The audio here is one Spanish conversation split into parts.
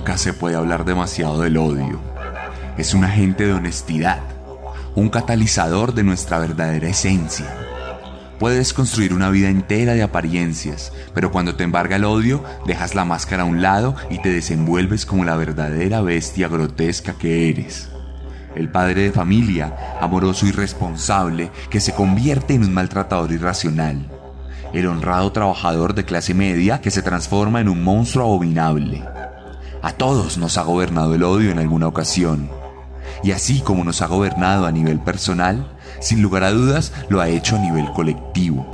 Nunca se puede hablar demasiado del odio. Es un agente de honestidad, un catalizador de nuestra verdadera esencia. Puedes construir una vida entera de apariencias, pero cuando te embarga el odio, dejas la máscara a un lado y te desenvuelves como la verdadera bestia grotesca que eres. El padre de familia, amoroso y responsable, que se convierte en un maltratador irracional el honrado trabajador de clase media que se transforma en un monstruo abominable. A todos nos ha gobernado el odio en alguna ocasión. Y así como nos ha gobernado a nivel personal, sin lugar a dudas lo ha hecho a nivel colectivo.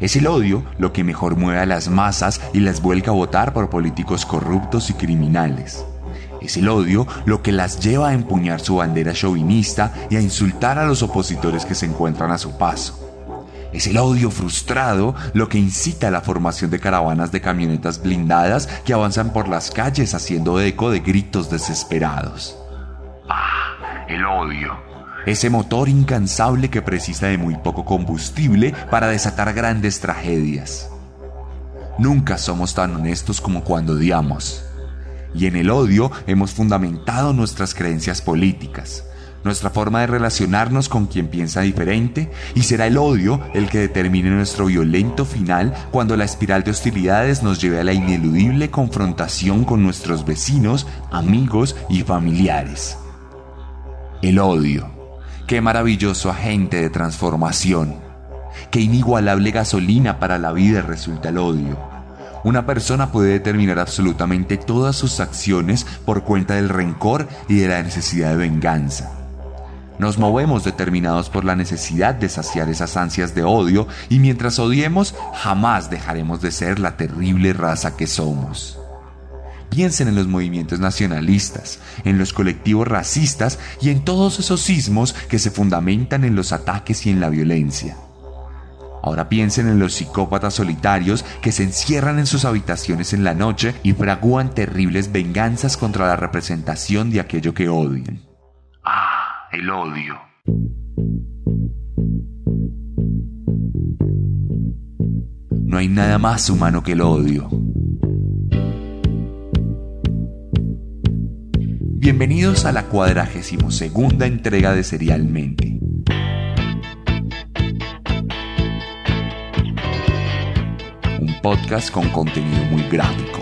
Es el odio lo que mejor mueve a las masas y las vuelca a votar por políticos corruptos y criminales. Es el odio lo que las lleva a empuñar su bandera chauvinista y a insultar a los opositores que se encuentran a su paso. Es el odio frustrado lo que incita a la formación de caravanas de camionetas blindadas que avanzan por las calles haciendo eco de gritos desesperados. Ah, el odio. Ese motor incansable que precisa de muy poco combustible para desatar grandes tragedias. Nunca somos tan honestos como cuando odiamos. Y en el odio hemos fundamentado nuestras creencias políticas, nuestra forma de relacionarnos con quien piensa diferente y será el odio el que determine nuestro violento final cuando la espiral de hostilidades nos lleve a la ineludible confrontación con nuestros vecinos, amigos y familiares. El odio. Qué maravilloso agente de transformación. Qué inigualable gasolina para la vida resulta el odio. Una persona puede determinar absolutamente todas sus acciones por cuenta del rencor y de la necesidad de venganza. Nos movemos determinados por la necesidad de saciar esas ansias de odio y mientras odiemos jamás dejaremos de ser la terrible raza que somos. Piensen en los movimientos nacionalistas, en los colectivos racistas y en todos esos sismos que se fundamentan en los ataques y en la violencia. Ahora piensen en los psicópatas solitarios que se encierran en sus habitaciones en la noche y fragúan terribles venganzas contra la representación de aquello que odian el odio. No hay nada más humano que el odio. Bienvenidos a la cuadragésimo segunda entrega de Serialmente. Un podcast con contenido muy gráfico.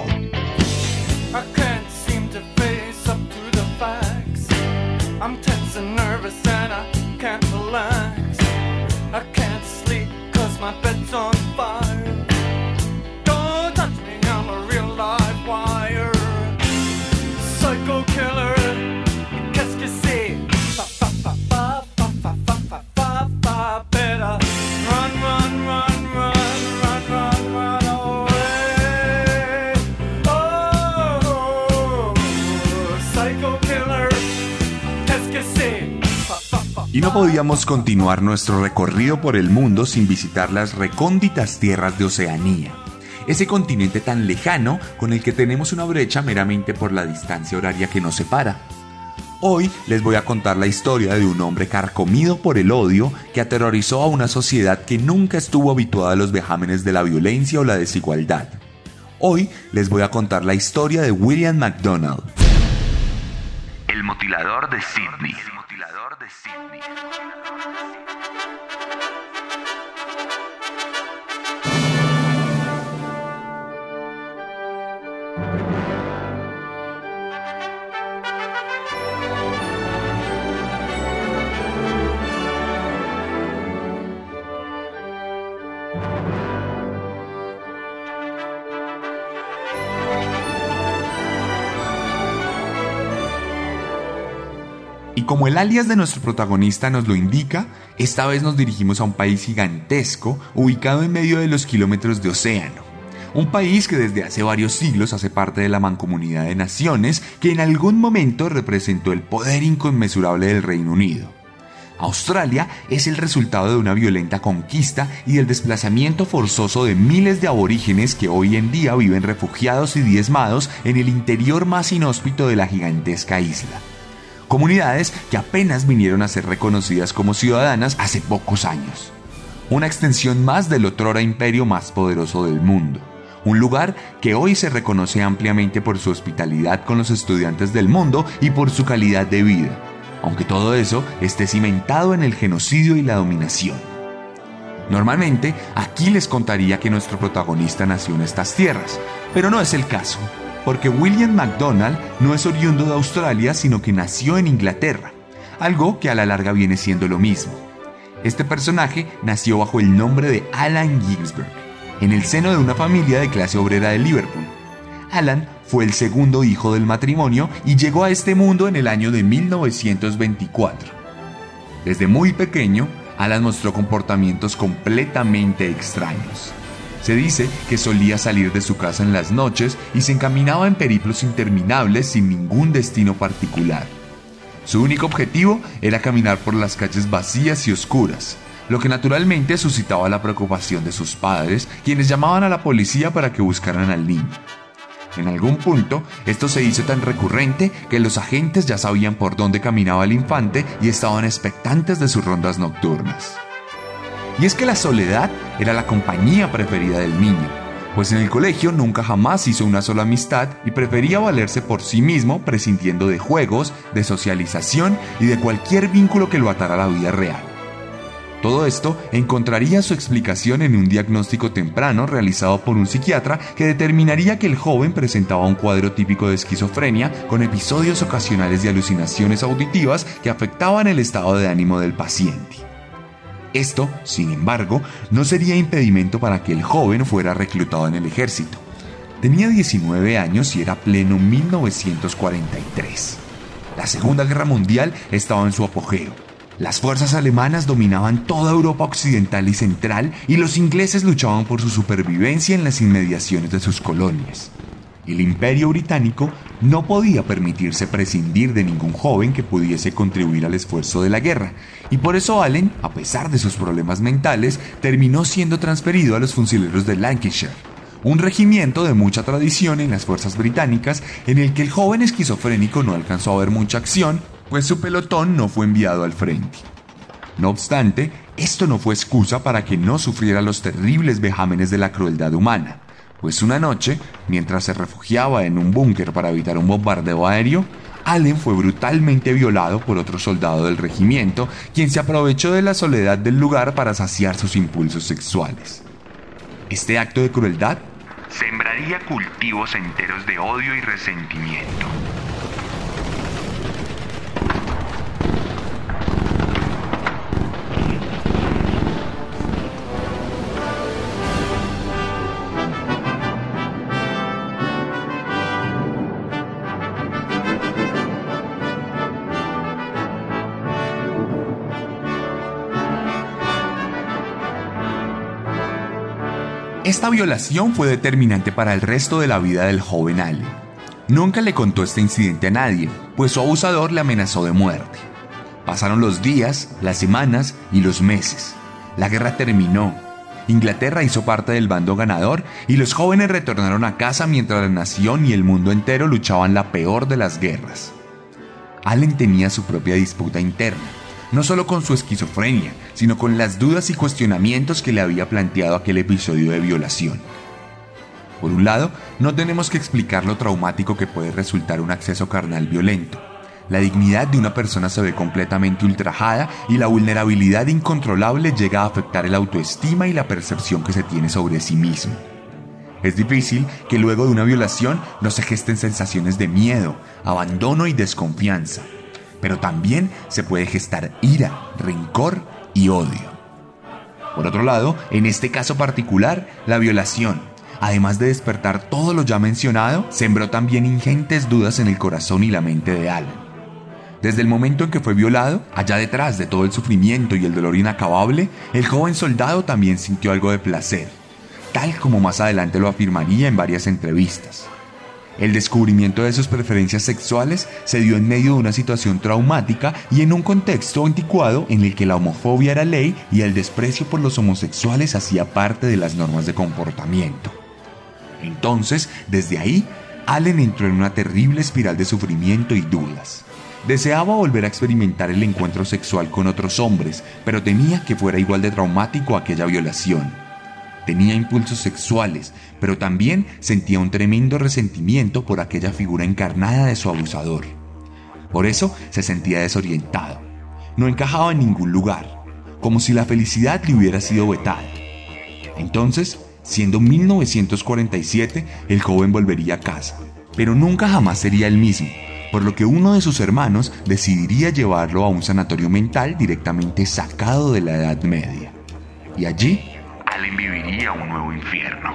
Podíamos continuar nuestro recorrido por el mundo sin visitar las recónditas tierras de Oceanía, ese continente tan lejano con el que tenemos una brecha meramente por la distancia horaria que nos separa. Hoy les voy a contar la historia de un hombre carcomido por el odio que aterrorizó a una sociedad que nunca estuvo habituada a los vejámenes de la violencia o la desigualdad. Hoy les voy a contar la historia de William MacDonald. El mutilador de Sydney. Mississippi. Como el alias de nuestro protagonista nos lo indica, esta vez nos dirigimos a un país gigantesco ubicado en medio de los kilómetros de océano. Un país que desde hace varios siglos hace parte de la mancomunidad de naciones que en algún momento representó el poder inconmensurable del Reino Unido. Australia es el resultado de una violenta conquista y del desplazamiento forzoso de miles de aborígenes que hoy en día viven refugiados y diezmados en el interior más inhóspito de la gigantesca isla. Comunidades que apenas vinieron a ser reconocidas como ciudadanas hace pocos años. Una extensión más del otrora imperio más poderoso del mundo. Un lugar que hoy se reconoce ampliamente por su hospitalidad con los estudiantes del mundo y por su calidad de vida aunque todo eso esté cimentado en el genocidio y la dominación. Normalmente, aquí les contaría que nuestro protagonista nació en estas tierras, pero no es el caso, porque William MacDonald no es oriundo de Australia, sino que nació en Inglaterra, algo que a la larga viene siendo lo mismo. Este personaje nació bajo el nombre de Alan Ginsberg, en el seno de una familia de clase obrera de Liverpool. Alan fue el segundo hijo del matrimonio y llegó a este mundo en el año de 1924. Desde muy pequeño, Alan mostró comportamientos completamente extraños. Se dice que solía salir de su casa en las noches y se encaminaba en periplos interminables sin ningún destino particular. Su único objetivo era caminar por las calles vacías y oscuras, lo que naturalmente suscitaba la preocupación de sus padres, quienes llamaban a la policía para que buscaran al niño. En algún punto, esto se hizo tan recurrente que los agentes ya sabían por dónde caminaba el infante y estaban expectantes de sus rondas nocturnas. Y es que la soledad era la compañía preferida del niño, pues en el colegio nunca jamás hizo una sola amistad y prefería valerse por sí mismo prescindiendo de juegos, de socialización y de cualquier vínculo que lo atara a la vida real. Todo esto encontraría su explicación en un diagnóstico temprano realizado por un psiquiatra que determinaría que el joven presentaba un cuadro típico de esquizofrenia con episodios ocasionales de alucinaciones auditivas que afectaban el estado de ánimo del paciente. Esto, sin embargo, no sería impedimento para que el joven fuera reclutado en el ejército. Tenía 19 años y era pleno 1943. La Segunda Guerra Mundial estaba en su apogeo las fuerzas alemanas dominaban toda Europa occidental y central y los ingleses luchaban por su supervivencia en las inmediaciones de sus colonias. El imperio británico no podía permitirse prescindir de ningún joven que pudiese contribuir al esfuerzo de la guerra, y por eso Allen, a pesar de sus problemas mentales, terminó siendo transferido a los fusileros de Lancashire, un regimiento de mucha tradición en las fuerzas británicas en el que el joven esquizofrénico no alcanzó a ver mucha acción pues su pelotón no fue enviado al frente. No obstante, esto no fue excusa para que no sufriera los terribles vejámenes de la crueldad humana, pues una noche, mientras se refugiaba en un búnker para evitar un bombardeo aéreo, Allen fue brutalmente violado por otro soldado del regimiento, quien se aprovechó de la soledad del lugar para saciar sus impulsos sexuales. Este acto de crueldad sembraría cultivos enteros de odio y resentimiento. Esta violación fue determinante para el resto de la vida del joven Allen. Nunca le contó este incidente a nadie, pues su abusador le amenazó de muerte. Pasaron los días, las semanas y los meses. La guerra terminó. Inglaterra hizo parte del bando ganador y los jóvenes retornaron a casa mientras la nación y el mundo entero luchaban la peor de las guerras. Allen tenía su propia disputa interna no solo con su esquizofrenia, sino con las dudas y cuestionamientos que le había planteado aquel episodio de violación. Por un lado, no tenemos que explicar lo traumático que puede resultar un acceso carnal violento. La dignidad de una persona se ve completamente ultrajada y la vulnerabilidad incontrolable llega a afectar el autoestima y la percepción que se tiene sobre sí mismo. Es difícil que luego de una violación no se gesten sensaciones de miedo, abandono y desconfianza pero también se puede gestar ira, rencor y odio. Por otro lado, en este caso particular, la violación, además de despertar todo lo ya mencionado, sembró también ingentes dudas en el corazón y la mente de Alan. Desde el momento en que fue violado, allá detrás de todo el sufrimiento y el dolor inacabable, el joven soldado también sintió algo de placer, tal como más adelante lo afirmaría en varias entrevistas. El descubrimiento de sus preferencias sexuales se dio en medio de una situación traumática y en un contexto anticuado en el que la homofobia era ley y el desprecio por los homosexuales hacía parte de las normas de comportamiento. Entonces, desde ahí, Allen entró en una terrible espiral de sufrimiento y dudas. Deseaba volver a experimentar el encuentro sexual con otros hombres, pero temía que fuera igual de traumático aquella violación. Tenía impulsos sexuales, pero también sentía un tremendo resentimiento por aquella figura encarnada de su abusador. Por eso se sentía desorientado. No encajaba en ningún lugar, como si la felicidad le hubiera sido vetada. Entonces, siendo 1947, el joven volvería a casa, pero nunca jamás sería el mismo por lo que uno de sus hermanos decidiría llevarlo a un sanatorio mental directamente sacado de la Edad Media. Y allí, Allen viviría un nuevo infierno.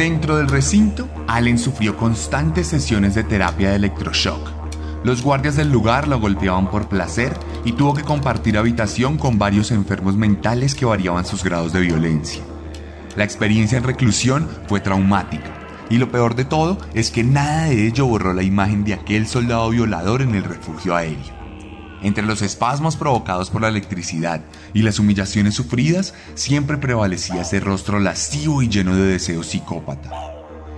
Dentro del recinto, Allen sufrió constantes sesiones de terapia de electroshock. Los guardias del lugar lo golpeaban por placer y tuvo que compartir habitación con varios enfermos mentales que variaban sus grados de violencia. La experiencia en reclusión fue traumática y lo peor de todo es que nada de ello borró la imagen de aquel soldado violador en el refugio aéreo. Entre los espasmos provocados por la electricidad y las humillaciones sufridas, siempre prevalecía ese rostro lascivo y lleno de deseo psicópata.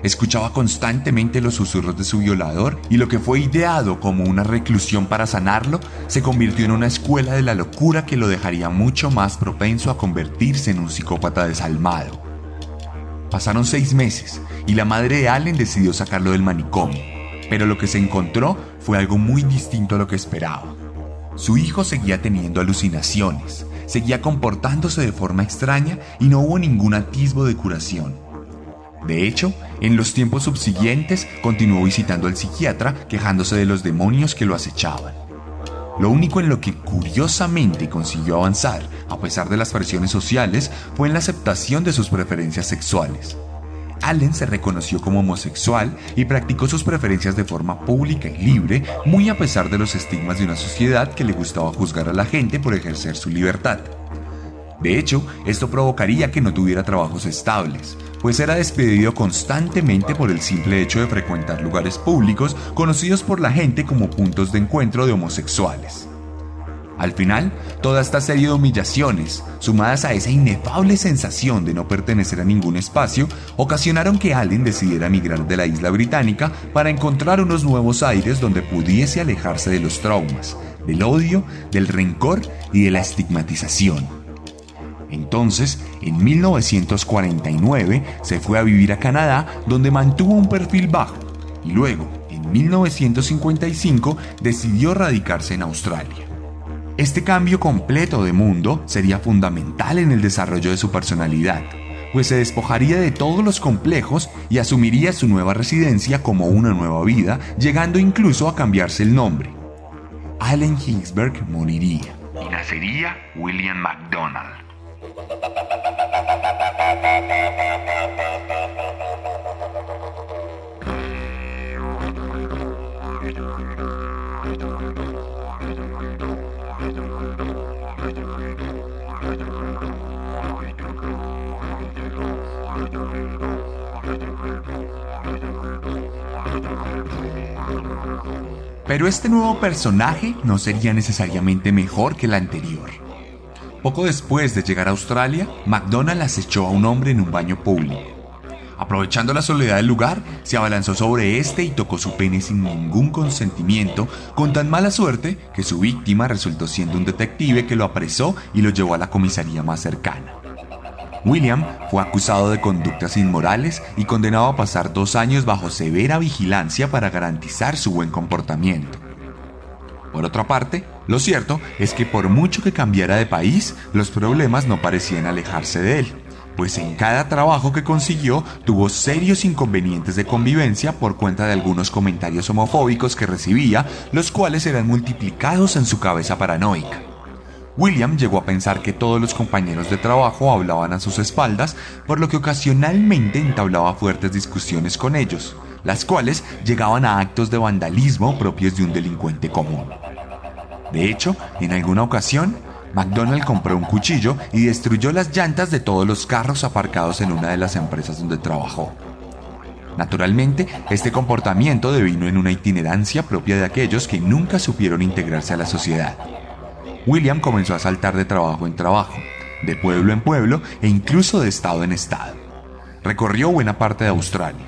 Escuchaba constantemente los susurros de su violador y lo que fue ideado como una reclusión para sanarlo se convirtió en una escuela de la locura que lo dejaría mucho más propenso a convertirse en un psicópata desalmado. Pasaron seis meses y la madre de Allen decidió sacarlo del manicomio, pero lo que se encontró fue algo muy distinto a lo que esperaba. Su hijo seguía teniendo alucinaciones, seguía comportándose de forma extraña y no hubo ningún atisbo de curación. De hecho, en los tiempos subsiguientes continuó visitando al psiquiatra quejándose de los demonios que lo acechaban. Lo único en lo que curiosamente consiguió avanzar, a pesar de las presiones sociales, fue en la aceptación de sus preferencias sexuales. Allen se reconoció como homosexual y practicó sus preferencias de forma pública y libre, muy a pesar de los estigmas de una sociedad que le gustaba juzgar a la gente por ejercer su libertad. De hecho, esto provocaría que no tuviera trabajos estables, pues era despedido constantemente por el simple hecho de frecuentar lugares públicos conocidos por la gente como puntos de encuentro de homosexuales. Al final, toda esta serie de humillaciones, sumadas a esa inefable sensación de no pertenecer a ningún espacio, ocasionaron que Allen decidiera emigrar de la isla británica para encontrar unos nuevos aires donde pudiese alejarse de los traumas, del odio, del rencor y de la estigmatización. Entonces, en 1949 se fue a vivir a Canadá donde mantuvo un perfil bajo y luego, en 1955, decidió radicarse en Australia. Este cambio completo de mundo sería fundamental en el desarrollo de su personalidad, pues se despojaría de todos los complejos y asumiría su nueva residencia como una nueva vida, llegando incluso a cambiarse el nombre. Allen Hinsberg moriría y nacería William MacDonald. Pero este nuevo personaje no sería necesariamente mejor que el anterior. Poco después de llegar a Australia, McDonald acechó a un hombre en un baño público. Aprovechando la soledad del lugar, se abalanzó sobre este y tocó su pene sin ningún consentimiento, con tan mala suerte que su víctima resultó siendo un detective que lo apresó y lo llevó a la comisaría más cercana. William fue acusado de conductas inmorales y condenado a pasar dos años bajo severa vigilancia para garantizar su buen comportamiento. Por otra parte, lo cierto es que por mucho que cambiara de país, los problemas no parecían alejarse de él, pues en cada trabajo que consiguió tuvo serios inconvenientes de convivencia por cuenta de algunos comentarios homofóbicos que recibía, los cuales eran multiplicados en su cabeza paranoica. William llegó a pensar que todos los compañeros de trabajo hablaban a sus espaldas, por lo que ocasionalmente entablaba fuertes discusiones con ellos, las cuales llegaban a actos de vandalismo propios de un delincuente común. De hecho, en alguna ocasión, McDonald compró un cuchillo y destruyó las llantas de todos los carros aparcados en una de las empresas donde trabajó. Naturalmente, este comportamiento devino en una itinerancia propia de aquellos que nunca supieron integrarse a la sociedad. William comenzó a saltar de trabajo en trabajo, de pueblo en pueblo e incluso de estado en estado. Recorrió buena parte de Australia,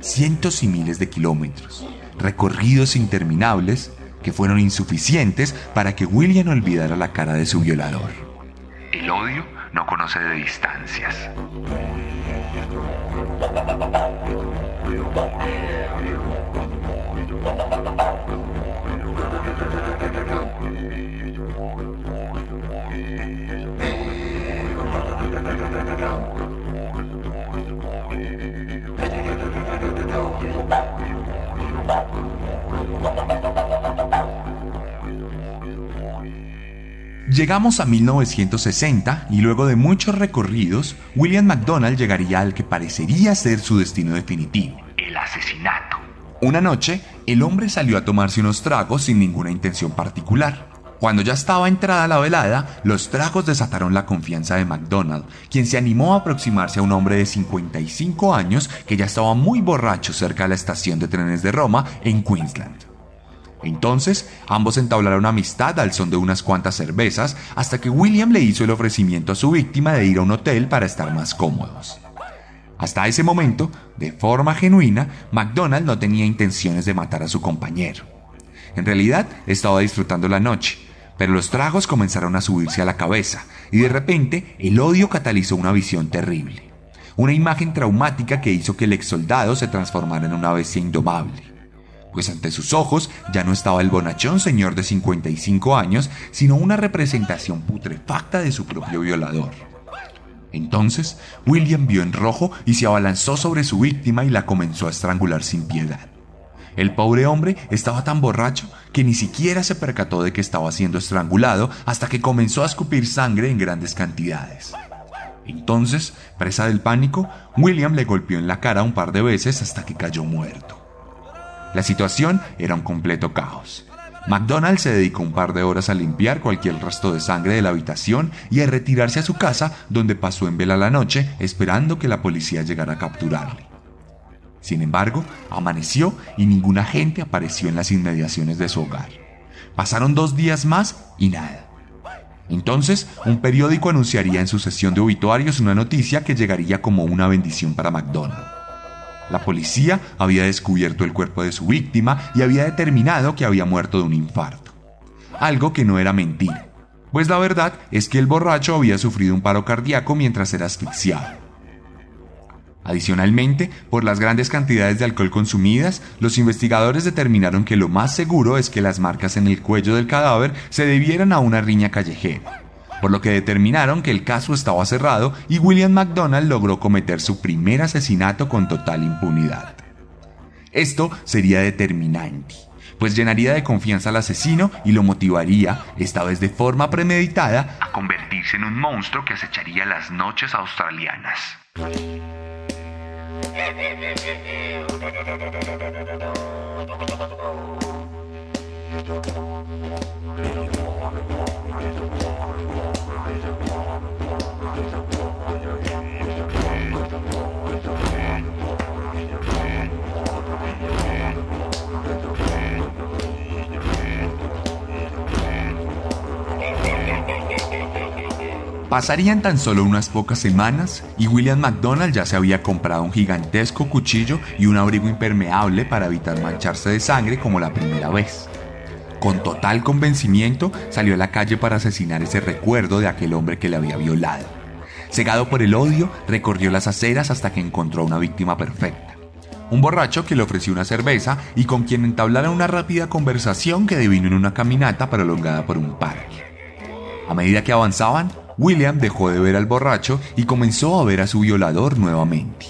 cientos y miles de kilómetros, recorridos interminables que fueron insuficientes para que William olvidara la cara de su violador. El odio no conoce de distancias. Llegamos a 1960 y luego de muchos recorridos, William McDonald llegaría al que parecería ser su destino definitivo. El asesinato. Una noche, el hombre salió a tomarse unos tragos sin ninguna intención particular. Cuando ya estaba entrada la velada, los tragos desataron la confianza de McDonald, quien se animó a aproximarse a un hombre de 55 años que ya estaba muy borracho cerca de la estación de trenes de Roma en Queensland. Entonces, ambos entablaron amistad al son de unas cuantas cervezas hasta que William le hizo el ofrecimiento a su víctima de ir a un hotel para estar más cómodos. Hasta ese momento, de forma genuina, McDonald no tenía intenciones de matar a su compañero. En realidad, estaba disfrutando la noche, pero los tragos comenzaron a subirse a la cabeza y de repente el odio catalizó una visión terrible. Una imagen traumática que hizo que el ex soldado se transformara en una bestia indomable pues ante sus ojos ya no estaba el bonachón señor de 55 años, sino una representación putrefacta de su propio violador. Entonces, William vio en rojo y se abalanzó sobre su víctima y la comenzó a estrangular sin piedad. El pobre hombre estaba tan borracho que ni siquiera se percató de que estaba siendo estrangulado hasta que comenzó a escupir sangre en grandes cantidades. Entonces, presa del pánico, William le golpeó en la cara un par de veces hasta que cayó muerto. La situación era un completo caos. McDonald se dedicó un par de horas a limpiar cualquier rastro de sangre de la habitación y a retirarse a su casa, donde pasó en vela la noche esperando que la policía llegara a capturarle. Sin embargo, amaneció y ningún agente apareció en las inmediaciones de su hogar. Pasaron dos días más y nada. Entonces, un periódico anunciaría en su sesión de obituarios una noticia que llegaría como una bendición para McDonald. La policía había descubierto el cuerpo de su víctima y había determinado que había muerto de un infarto. Algo que no era mentira, pues la verdad es que el borracho había sufrido un paro cardíaco mientras era asfixiado. Adicionalmente, por las grandes cantidades de alcohol consumidas, los investigadores determinaron que lo más seguro es que las marcas en el cuello del cadáver se debieran a una riña callejera por lo que determinaron que el caso estaba cerrado y William McDonald logró cometer su primer asesinato con total impunidad. Esto sería determinante, pues llenaría de confianza al asesino y lo motivaría, esta vez de forma premeditada, a convertirse en un monstruo que acecharía las noches australianas. Pasarían tan solo unas pocas semanas y William McDonald ya se había comprado un gigantesco cuchillo y un abrigo impermeable para evitar mancharse de sangre como la primera vez. Con total convencimiento salió a la calle para asesinar ese recuerdo de aquel hombre que le había violado. Cegado por el odio, recorrió las aceras hasta que encontró una víctima perfecta. Un borracho que le ofreció una cerveza y con quien entablara una rápida conversación que devino en una caminata prolongada por un parque. A medida que avanzaban, William dejó de ver al borracho y comenzó a ver a su violador nuevamente.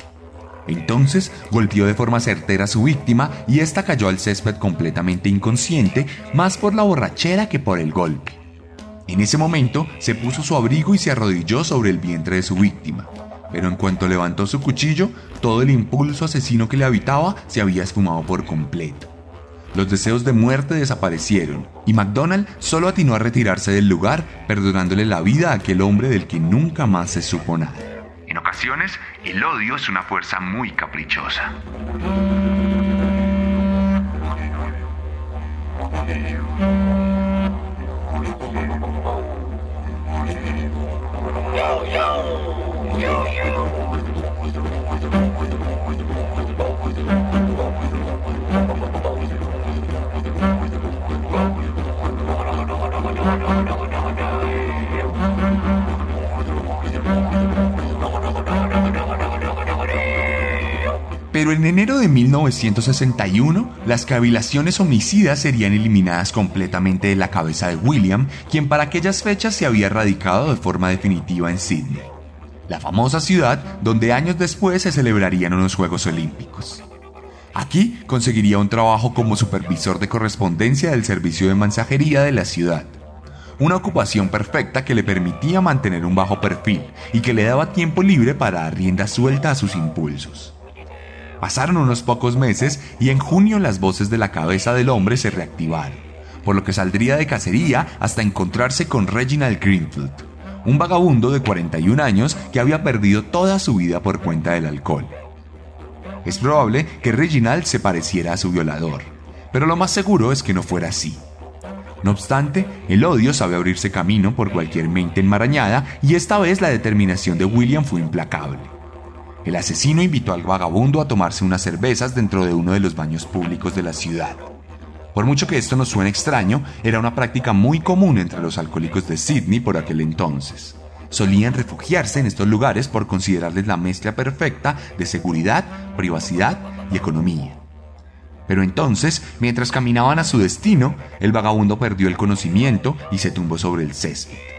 Entonces golpeó de forma certera a su víctima y ésta cayó al césped completamente inconsciente, más por la borrachera que por el golpe. En ese momento se puso su abrigo y se arrodilló sobre el vientre de su víctima. Pero en cuanto levantó su cuchillo, todo el impulso asesino que le habitaba se había esfumado por completo. Los deseos de muerte desaparecieron y McDonald solo atinó a retirarse del lugar, perdonándole la vida a aquel hombre del que nunca más se supo nada. En ocasiones, el odio es una fuerza muy caprichosa. Pero en enero de 1961, las cavilaciones homicidas serían eliminadas completamente de la cabeza de William, quien para aquellas fechas se había radicado de forma definitiva en Sydney, la famosa ciudad donde años después se celebrarían unos Juegos Olímpicos. Aquí conseguiría un trabajo como supervisor de correspondencia del servicio de mensajería de la ciudad. Una ocupación perfecta que le permitía mantener un bajo perfil y que le daba tiempo libre para dar rienda suelta a sus impulsos. Pasaron unos pocos meses y en junio las voces de la cabeza del hombre se reactivaron, por lo que saldría de cacería hasta encontrarse con Reginald Greenfield, un vagabundo de 41 años que había perdido toda su vida por cuenta del alcohol. Es probable que Reginald se pareciera a su violador, pero lo más seguro es que no fuera así. No obstante, el odio sabe abrirse camino por cualquier mente enmarañada y esta vez la determinación de William fue implacable. El asesino invitó al vagabundo a tomarse unas cervezas dentro de uno de los baños públicos de la ciudad. Por mucho que esto nos suene extraño, era una práctica muy común entre los alcohólicos de Sydney por aquel entonces. Solían refugiarse en estos lugares por considerarles la mezcla perfecta de seguridad, privacidad y economía. Pero entonces, mientras caminaban a su destino, el vagabundo perdió el conocimiento y se tumbó sobre el césped.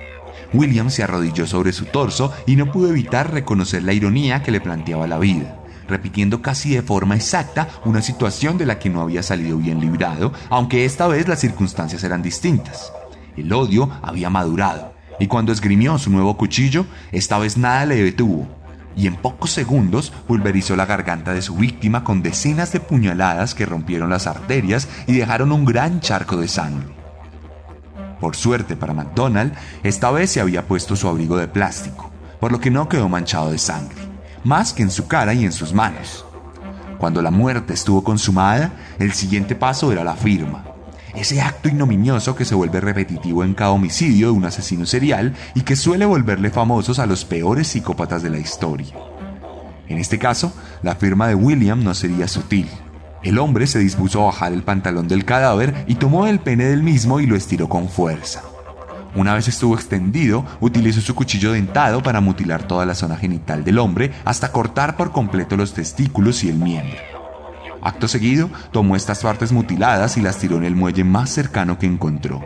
William se arrodilló sobre su torso y no pudo evitar reconocer la ironía que le planteaba la vida, repitiendo casi de forma exacta una situación de la que no había salido bien librado, aunque esta vez las circunstancias eran distintas. El odio había madurado, y cuando esgrimió su nuevo cuchillo, esta vez nada le detuvo, y en pocos segundos pulverizó la garganta de su víctima con decenas de puñaladas que rompieron las arterias y dejaron un gran charco de sangre. Por suerte para McDonald, esta vez se había puesto su abrigo de plástico, por lo que no quedó manchado de sangre, más que en su cara y en sus manos. Cuando la muerte estuvo consumada, el siguiente paso era la firma, ese acto ignominioso que se vuelve repetitivo en cada homicidio de un asesino serial y que suele volverle famosos a los peores psicópatas de la historia. En este caso, la firma de William no sería sutil. El hombre se dispuso a bajar el pantalón del cadáver y tomó el pene del mismo y lo estiró con fuerza. Una vez estuvo extendido, utilizó su cuchillo dentado para mutilar toda la zona genital del hombre hasta cortar por completo los testículos y el miembro. Acto seguido, tomó estas partes mutiladas y las tiró en el muelle más cercano que encontró.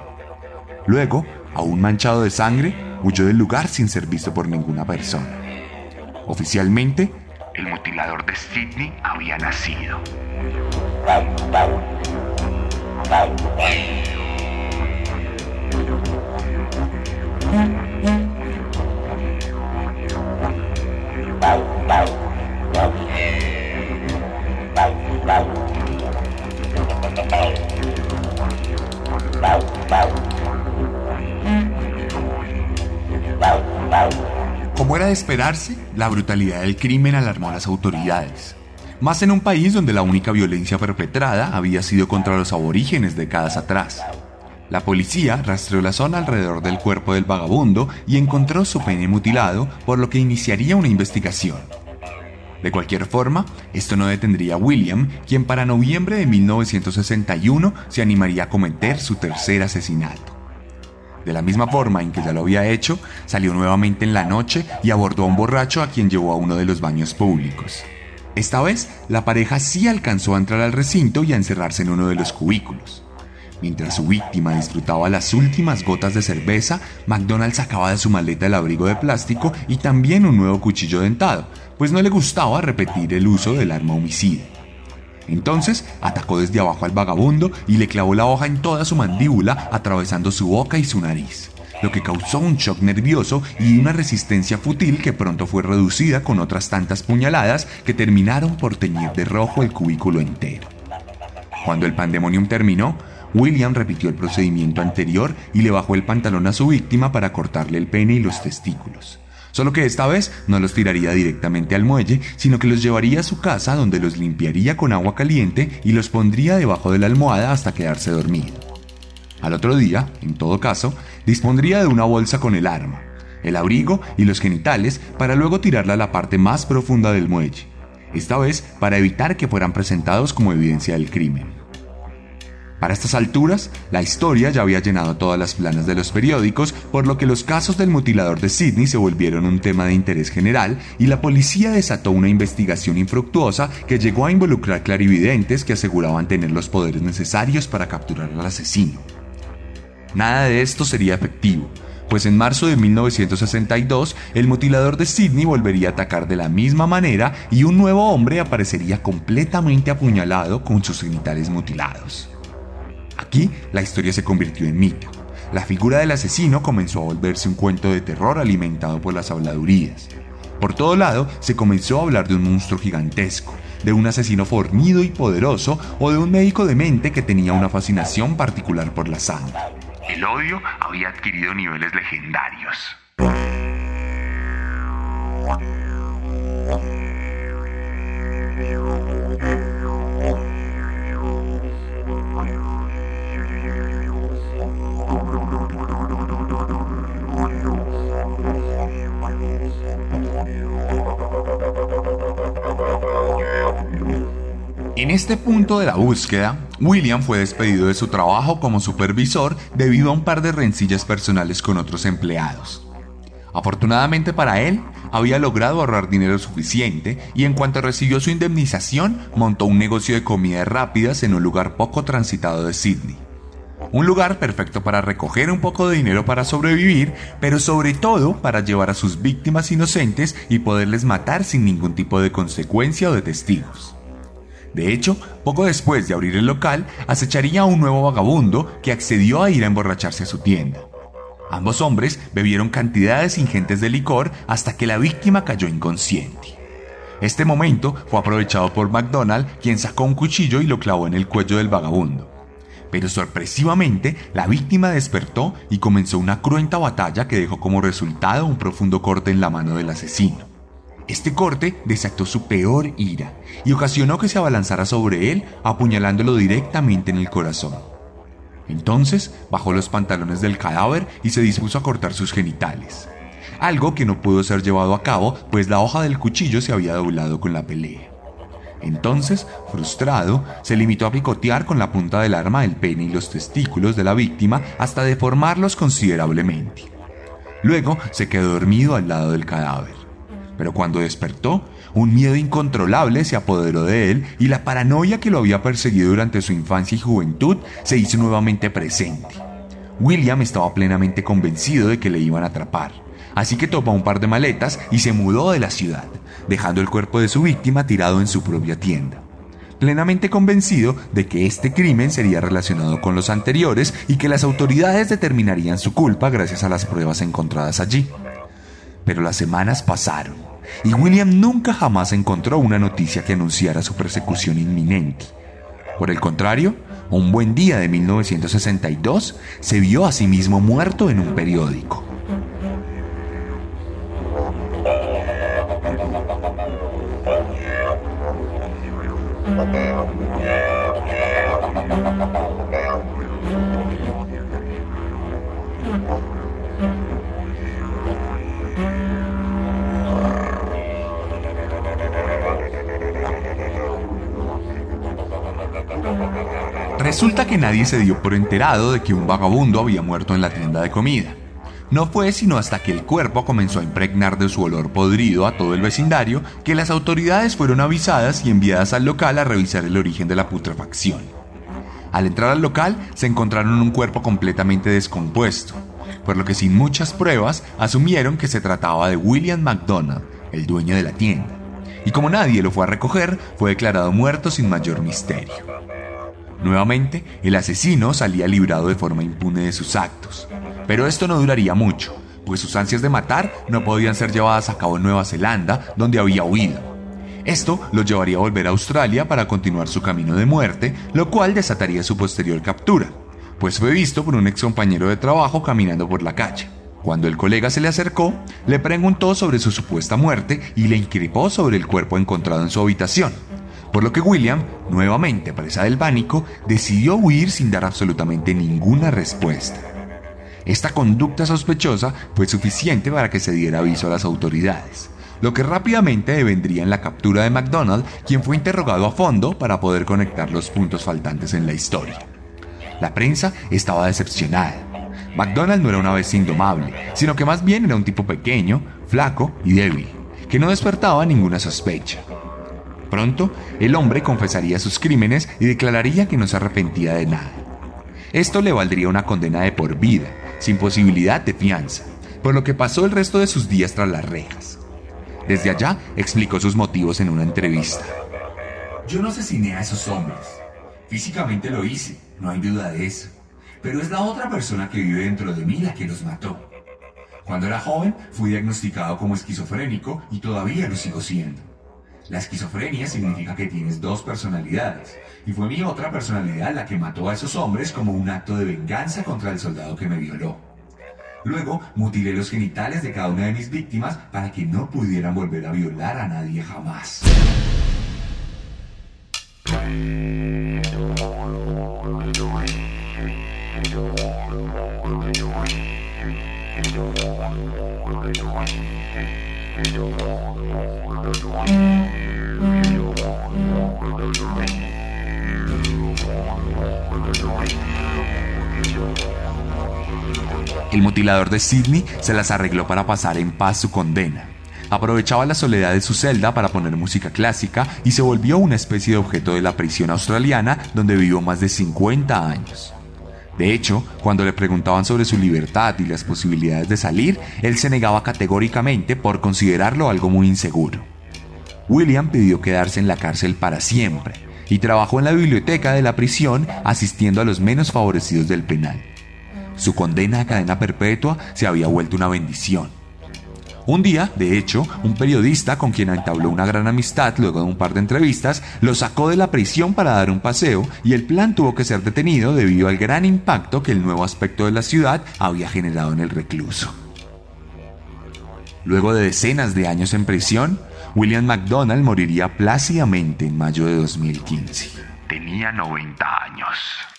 Luego, aún manchado de sangre, huyó del lugar sin ser visto por ninguna persona. Oficialmente, El mutilador de Sydney había nacido. Era de esperarse, la brutalidad del crimen alarmó a las autoridades. Más en un país donde la única violencia perpetrada había sido contra los aborígenes décadas atrás. La policía rastreó la zona alrededor del cuerpo del vagabundo y encontró su pene mutilado, por lo que iniciaría una investigación. De cualquier forma, esto no detendría a William, quien para noviembre de 1961 se animaría a cometer su tercer asesinato. De la misma forma en que ya lo había hecho, salió nuevamente en la noche y abordó a un borracho a quien llevó a uno de los baños públicos. Esta vez, la pareja sí alcanzó a entrar al recinto y a encerrarse en uno de los cubículos. Mientras su víctima disfrutaba las últimas gotas de cerveza, McDonald sacaba de su maleta el abrigo de plástico y también un nuevo cuchillo dentado, pues no le gustaba repetir el uso del arma homicida. Entonces atacó desde abajo al vagabundo y le clavó la hoja en toda su mandíbula, atravesando su boca y su nariz, lo que causó un shock nervioso y una resistencia fútil que pronto fue reducida con otras tantas puñaladas que terminaron por teñir de rojo el cubículo entero. Cuando el pandemonium terminó, William repitió el procedimiento anterior y le bajó el pantalón a su víctima para cortarle el pene y los testículos. Solo que esta vez no los tiraría directamente al muelle, sino que los llevaría a su casa donde los limpiaría con agua caliente y los pondría debajo de la almohada hasta quedarse dormido. Al otro día, en todo caso, dispondría de una bolsa con el arma, el abrigo y los genitales para luego tirarla a la parte más profunda del muelle, esta vez para evitar que fueran presentados como evidencia del crimen. Para estas alturas, la historia ya había llenado todas las planas de los periódicos, por lo que los casos del mutilador de Sydney se volvieron un tema de interés general y la policía desató una investigación infructuosa que llegó a involucrar clarividentes que aseguraban tener los poderes necesarios para capturar al asesino. Nada de esto sería efectivo, pues en marzo de 1962 el mutilador de Sydney volvería a atacar de la misma manera y un nuevo hombre aparecería completamente apuñalado con sus genitales mutilados. Aquí la historia se convirtió en mito. La figura del asesino comenzó a volverse un cuento de terror alimentado por las habladurías. Por todo lado se comenzó a hablar de un monstruo gigantesco, de un asesino fornido y poderoso o de un médico de mente que tenía una fascinación particular por la sangre. El odio había adquirido niveles legendarios. Este punto de la búsqueda, William fue despedido de su trabajo como supervisor debido a un par de rencillas personales con otros empleados. Afortunadamente para él, había logrado ahorrar dinero suficiente y en cuanto recibió su indemnización, montó un negocio de comidas rápidas en un lugar poco transitado de Sydney. Un lugar perfecto para recoger un poco de dinero para sobrevivir, pero sobre todo para llevar a sus víctimas inocentes y poderles matar sin ningún tipo de consecuencia o de testigos. De hecho, poco después de abrir el local, acecharía a un nuevo vagabundo que accedió a ir a emborracharse a su tienda. Ambos hombres bebieron cantidades ingentes de licor hasta que la víctima cayó inconsciente. Este momento fue aprovechado por McDonald, quien sacó un cuchillo y lo clavó en el cuello del vagabundo. Pero sorpresivamente, la víctima despertó y comenzó una cruenta batalla que dejó como resultado un profundo corte en la mano del asesino. Este corte desató su peor ira y ocasionó que se abalanzara sobre él, apuñalándolo directamente en el corazón. Entonces bajó los pantalones del cadáver y se dispuso a cortar sus genitales, algo que no pudo ser llevado a cabo pues la hoja del cuchillo se había doblado con la pelea. Entonces, frustrado, se limitó a picotear con la punta del arma el pene y los testículos de la víctima hasta deformarlos considerablemente. Luego se quedó dormido al lado del cadáver pero cuando despertó, un miedo incontrolable se apoderó de él y la paranoia que lo había perseguido durante su infancia y juventud se hizo nuevamente presente. William estaba plenamente convencido de que le iban a atrapar, así que tomó un par de maletas y se mudó de la ciudad, dejando el cuerpo de su víctima tirado en su propia tienda plenamente convencido de que este crimen sería relacionado con los anteriores y que las autoridades determinarían su culpa gracias a las pruebas encontradas allí. Pero las semanas pasaron y William nunca jamás encontró una noticia que anunciara su persecución inminente. Por el contrario, un buen día de 1962 se vio a sí mismo muerto en un periódico. Resulta que nadie se dio por enterado de que un vagabundo había muerto en la tienda de comida. No fue sino hasta que el cuerpo comenzó a impregnar de su olor podrido a todo el vecindario que las autoridades fueron avisadas y enviadas al local a revisar el origen de la putrefacción. Al entrar al local se encontraron un cuerpo completamente descompuesto, por lo que sin muchas pruebas asumieron que se trataba de William McDonald, el dueño de la tienda. Y como nadie lo fue a recoger, fue declarado muerto sin mayor misterio. Nuevamente, el asesino salía librado de forma impune de sus actos, pero esto no duraría mucho, pues sus ansias de matar no podían ser llevadas a cabo en Nueva Zelanda, donde había huido. Esto lo llevaría a volver a Australia para continuar su camino de muerte, lo cual desataría su posterior captura, pues fue visto por un ex compañero de trabajo caminando por la calle. Cuando el colega se le acercó, le preguntó sobre su supuesta muerte y le increpó sobre el cuerpo encontrado en su habitación. Por lo que William, nuevamente presa del pánico, decidió huir sin dar absolutamente ninguna respuesta. Esta conducta sospechosa fue suficiente para que se diera aviso a las autoridades, lo que rápidamente devendría en la captura de McDonald, quien fue interrogado a fondo para poder conectar los puntos faltantes en la historia. La prensa estaba decepcionada. McDonald no era una vez indomable, sino que más bien era un tipo pequeño, flaco y débil, que no despertaba ninguna sospecha. Pronto, el hombre confesaría sus crímenes y declararía que no se arrepentía de nada. Esto le valdría una condena de por vida, sin posibilidad de fianza, por lo que pasó el resto de sus días tras las rejas. Desde allá explicó sus motivos en una entrevista. Yo no asesiné a esos hombres. Físicamente lo hice, no hay duda de eso. Pero es la otra persona que vive dentro de mí la que los mató. Cuando era joven fui diagnosticado como esquizofrénico y todavía lo sigo siendo. La esquizofrenia significa que tienes dos personalidades, y fue mi otra personalidad la que mató a esos hombres como un acto de venganza contra el soldado que me violó. Luego mutilé los genitales de cada una de mis víctimas para que no pudieran volver a violar a nadie jamás. El mutilador de Sidney se las arregló para pasar en paz su condena. Aprovechaba la soledad de su celda para poner música clásica y se volvió una especie de objeto de la prisión australiana donde vivió más de 50 años. De hecho, cuando le preguntaban sobre su libertad y las posibilidades de salir, él se negaba categóricamente por considerarlo algo muy inseguro. William pidió quedarse en la cárcel para siempre y trabajó en la biblioteca de la prisión asistiendo a los menos favorecidos del penal. Su condena a cadena perpetua se había vuelto una bendición. Un día, de hecho, un periodista con quien entabló una gran amistad luego de un par de entrevistas, lo sacó de la prisión para dar un paseo y el plan tuvo que ser detenido debido al gran impacto que el nuevo aspecto de la ciudad había generado en el recluso. Luego de decenas de años en prisión, William McDonald moriría plácidamente en mayo de 2015. Tenía 90 años.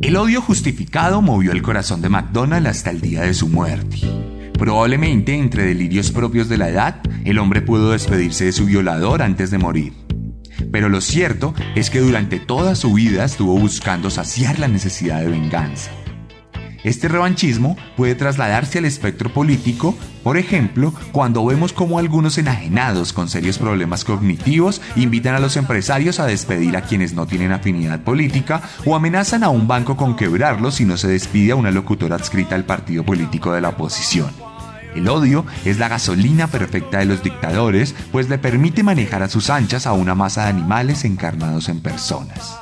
El odio justificado movió el corazón de McDonald hasta el día de su muerte. Probablemente entre delirios propios de la edad, el hombre pudo despedirse de su violador antes de morir. Pero lo cierto es que durante toda su vida estuvo buscando saciar la necesidad de venganza. Este revanchismo puede trasladarse al espectro político, por ejemplo, cuando vemos cómo algunos enajenados con serios problemas cognitivos invitan a los empresarios a despedir a quienes no tienen afinidad política o amenazan a un banco con quebrarlo si no se despide a una locutora adscrita al partido político de la oposición. El odio es la gasolina perfecta de los dictadores, pues le permite manejar a sus anchas a una masa de animales encarnados en personas.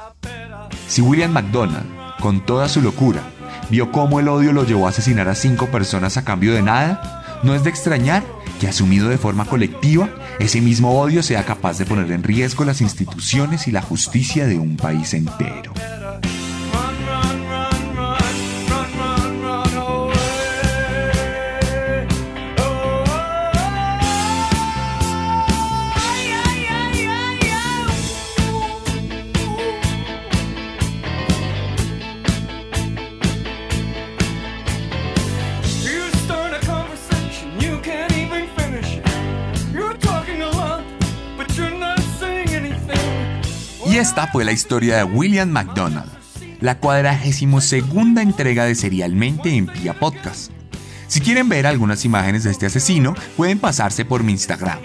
Si William McDonald, con toda su locura, vio cómo el odio lo llevó a asesinar a cinco personas a cambio de nada, no es de extrañar que asumido de forma colectiva, ese mismo odio sea capaz de poner en riesgo las instituciones y la justicia de un país entero. Esta fue la historia de William McDonald, la cuadragésimo segunda entrega de Serialmente en Pia Podcast. Si quieren ver algunas imágenes de este asesino, pueden pasarse por mi Instagram,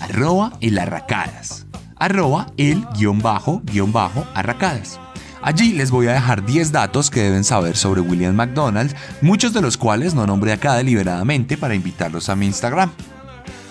arroba el arracadas, arroba el guion bajo guion bajo arracadas. Allí les voy a dejar 10 datos que deben saber sobre William McDonald, muchos de los cuales no nombré acá deliberadamente para invitarlos a mi Instagram.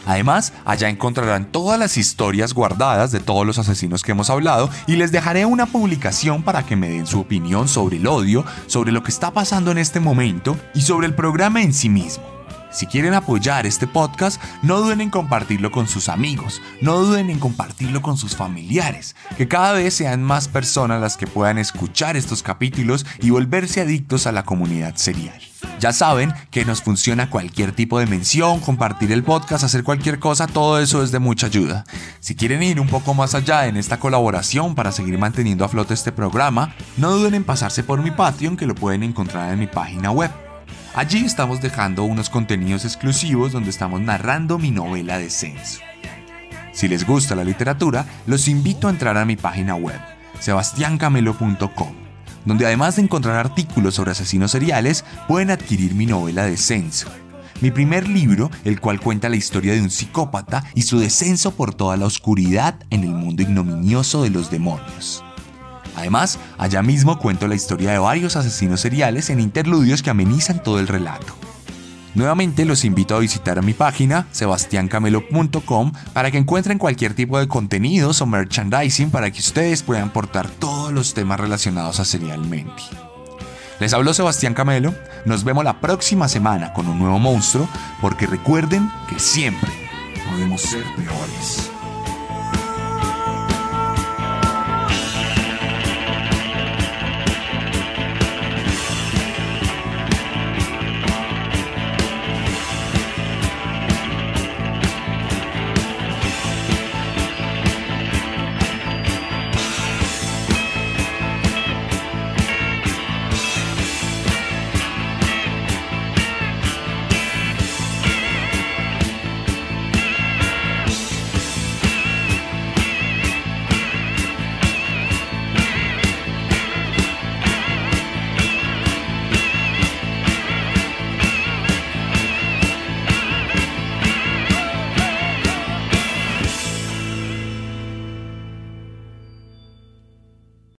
Además, allá encontrarán todas las historias guardadas de todos los asesinos que hemos hablado y les dejaré una publicación para que me den su opinión sobre el odio, sobre lo que está pasando en este momento y sobre el programa en sí mismo. Si quieren apoyar este podcast, no duden en compartirlo con sus amigos, no duden en compartirlo con sus familiares, que cada vez sean más personas las que puedan escuchar estos capítulos y volverse adictos a la comunidad serial. Ya saben que nos funciona cualquier tipo de mención, compartir el podcast, hacer cualquier cosa, todo eso es de mucha ayuda. Si quieren ir un poco más allá en esta colaboración para seguir manteniendo a flote este programa, no duden en pasarse por mi Patreon que lo pueden encontrar en mi página web. Allí estamos dejando unos contenidos exclusivos donde estamos narrando mi novela Descenso. Si les gusta la literatura, los invito a entrar a mi página web, sebastiancamelo.com, donde además de encontrar artículos sobre asesinos seriales, pueden adquirir mi novela Descenso. Mi primer libro, el cual cuenta la historia de un psicópata y su descenso por toda la oscuridad en el mundo ignominioso de los demonios. Además, allá mismo cuento la historia de varios asesinos seriales en interludios que amenizan todo el relato. Nuevamente los invito a visitar mi página sebastiancamelo.com para que encuentren cualquier tipo de contenidos o merchandising para que ustedes puedan portar todos los temas relacionados a Serialmente. Les habló Sebastián Camelo, nos vemos la próxima semana con un nuevo monstruo porque recuerden que siempre Podemos ser peores.